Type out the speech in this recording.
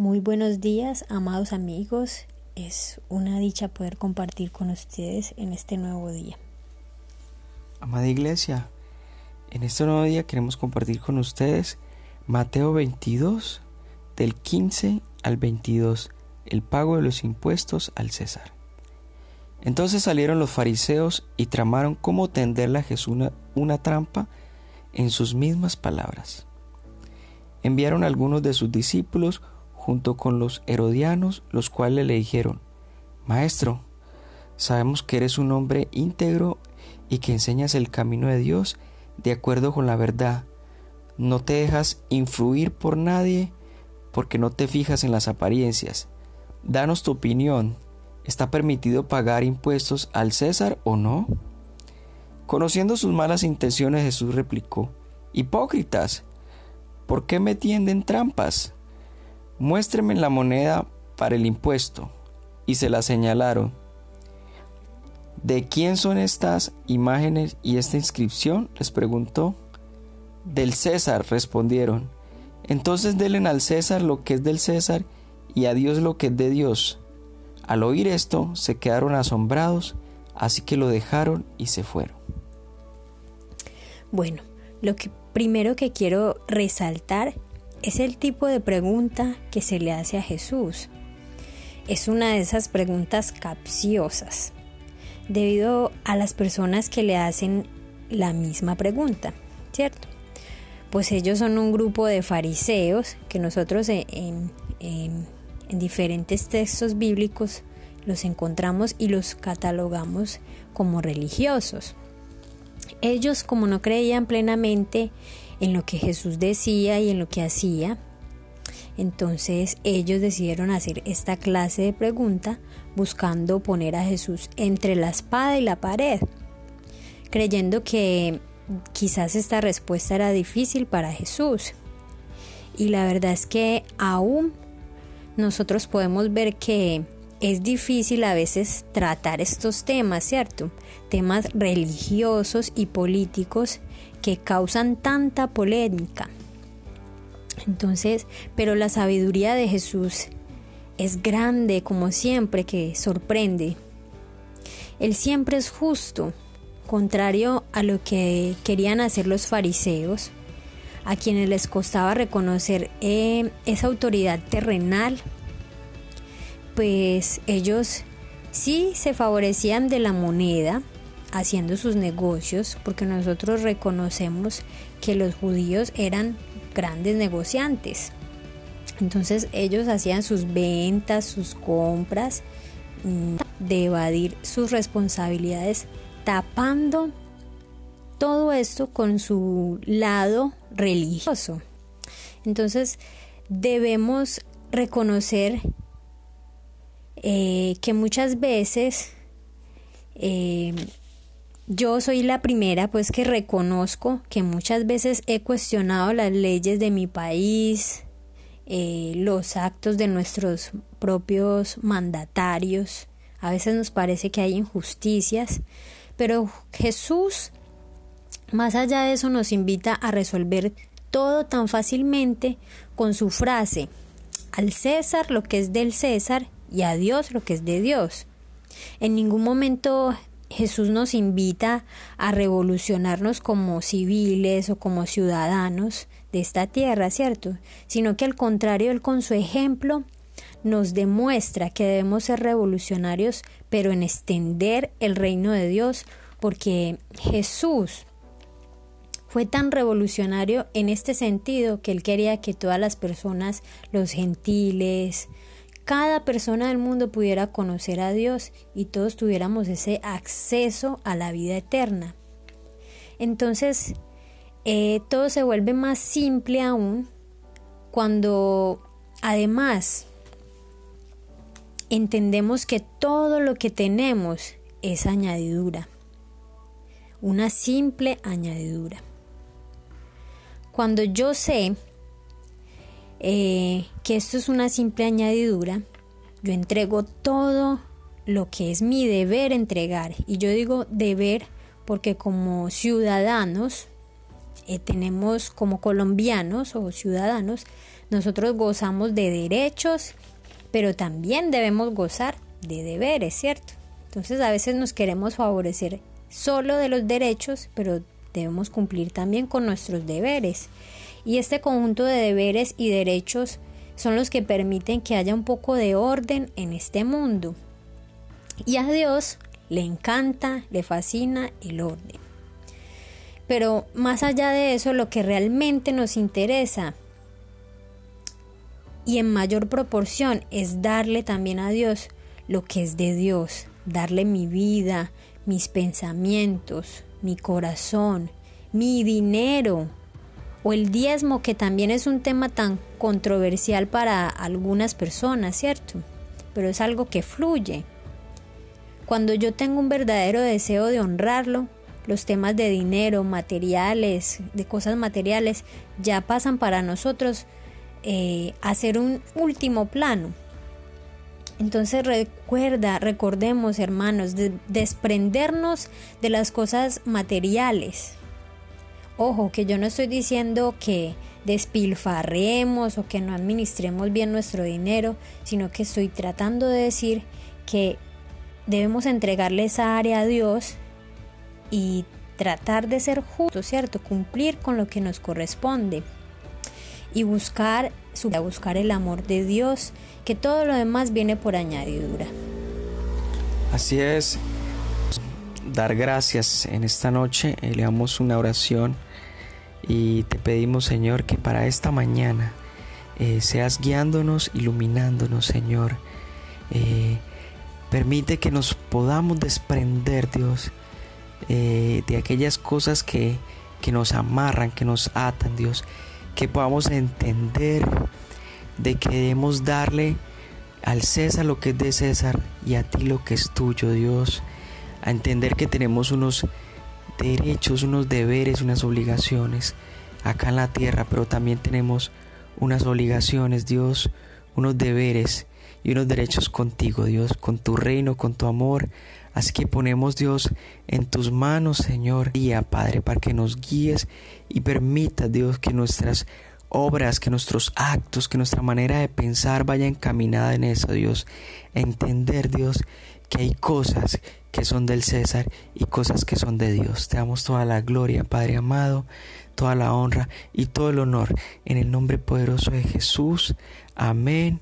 Muy buenos días, amados amigos. Es una dicha poder compartir con ustedes en este nuevo día. Amada Iglesia, en este nuevo día queremos compartir con ustedes Mateo 22, del 15 al 22, el pago de los impuestos al César. Entonces salieron los fariseos y tramaron cómo tenderle a Jesús una, una trampa en sus mismas palabras. Enviaron a algunos de sus discípulos junto con los herodianos, los cuales le dijeron, Maestro, sabemos que eres un hombre íntegro y que enseñas el camino de Dios de acuerdo con la verdad. No te dejas influir por nadie porque no te fijas en las apariencias. Danos tu opinión. ¿Está permitido pagar impuestos al César o no? Conociendo sus malas intenciones, Jesús replicó, Hipócritas, ¿por qué me tienden trampas? Muéstreme la moneda para el impuesto. Y se la señalaron. ¿De quién son estas imágenes y esta inscripción? les preguntó. Del César, respondieron. Entonces denle al César lo que es del César y a Dios lo que es de Dios. Al oír esto, se quedaron asombrados, así que lo dejaron y se fueron. Bueno, lo que primero que quiero resaltar es el tipo de pregunta que se le hace a Jesús. Es una de esas preguntas capciosas, debido a las personas que le hacen la misma pregunta, ¿cierto? Pues ellos son un grupo de fariseos que nosotros en, en diferentes textos bíblicos los encontramos y los catalogamos como religiosos. Ellos, como no creían plenamente en lo que Jesús decía y en lo que hacía, entonces ellos decidieron hacer esta clase de pregunta buscando poner a Jesús entre la espada y la pared, creyendo que quizás esta respuesta era difícil para Jesús. Y la verdad es que aún nosotros podemos ver que es difícil a veces tratar estos temas, ¿cierto? Temas religiosos y políticos que causan tanta polémica. Entonces, pero la sabiduría de Jesús es grande como siempre que sorprende. Él siempre es justo, contrario a lo que querían hacer los fariseos, a quienes les costaba reconocer eh, esa autoridad terrenal pues ellos sí se favorecían de la moneda haciendo sus negocios, porque nosotros reconocemos que los judíos eran grandes negociantes. Entonces ellos hacían sus ventas, sus compras, mm, de evadir sus responsabilidades, tapando todo esto con su lado religioso. Entonces debemos reconocer eh, que muchas veces eh, yo soy la primera pues que reconozco que muchas veces he cuestionado las leyes de mi país, eh, los actos de nuestros propios mandatarios. A veces nos parece que hay injusticias, pero Jesús, más allá de eso, nos invita a resolver todo tan fácilmente con su frase, al César lo que es del César y a Dios lo que es de Dios. En ningún momento Jesús nos invita a revolucionarnos como civiles o como ciudadanos de esta tierra, ¿cierto? Sino que al contrario, Él con su ejemplo nos demuestra que debemos ser revolucionarios, pero en extender el reino de Dios, porque Jesús fue tan revolucionario en este sentido que Él quería que todas las personas, los gentiles, cada persona del mundo pudiera conocer a Dios y todos tuviéramos ese acceso a la vida eterna. Entonces, eh, todo se vuelve más simple aún cuando además entendemos que todo lo que tenemos es añadidura, una simple añadidura. Cuando yo sé eh, que esto es una simple añadidura, yo entrego todo lo que es mi deber entregar. Y yo digo deber porque como ciudadanos, eh, tenemos como colombianos o ciudadanos, Nosotros gozamos de derechos, pero también debemos gozar de deberes, ¿cierto? Entonces a veces nos queremos favorecer solo de los derechos, pero debemos cumplir también con nuestros deberes. Y este conjunto de deberes y derechos son los que permiten que haya un poco de orden en este mundo. Y a Dios le encanta, le fascina el orden. Pero más allá de eso, lo que realmente nos interesa y en mayor proporción es darle también a Dios lo que es de Dios, darle mi vida, mis pensamientos, mi corazón, mi dinero o el diezmo que también es un tema tan controversial para algunas personas, ¿cierto? Pero es algo que fluye. Cuando yo tengo un verdadero deseo de honrarlo, los temas de dinero, materiales, de cosas materiales, ya pasan para nosotros eh, a ser un último plano. Entonces recuerda, recordemos hermanos, desprendernos de las cosas materiales. Ojo, que yo no estoy diciendo que despilfarremos o que no administremos bien nuestro dinero, sino que estoy tratando de decir que debemos entregarle esa área a Dios y tratar de ser justos, ¿cierto? Cumplir con lo que nos corresponde y buscar, buscar el amor de Dios, que todo lo demás viene por añadidura. Así es, dar gracias en esta noche, eh, le damos una oración y te pedimos Señor que para esta mañana eh, seas guiándonos, iluminándonos Señor. Eh, permite que nos podamos desprender Dios de aquellas cosas que, que nos amarran, que nos atan Dios que podamos entender de que debemos darle al César lo que es de César y a ti lo que es tuyo, Dios. A entender que tenemos unos derechos, unos deberes, unas obligaciones acá en la tierra, pero también tenemos unas obligaciones, Dios, unos deberes y unos derechos contigo, Dios, con tu reino, con tu amor. Así que ponemos, Dios, en tus manos, Señor, guía, Padre, para que nos guíes y permita, Dios, que nuestras obras, que nuestros actos, que nuestra manera de pensar vaya encaminada en eso, Dios. Entender, Dios, que hay cosas que son del César y cosas que son de Dios. Te damos toda la gloria, Padre amado, toda la honra y todo el honor en el nombre poderoso de Jesús. Amén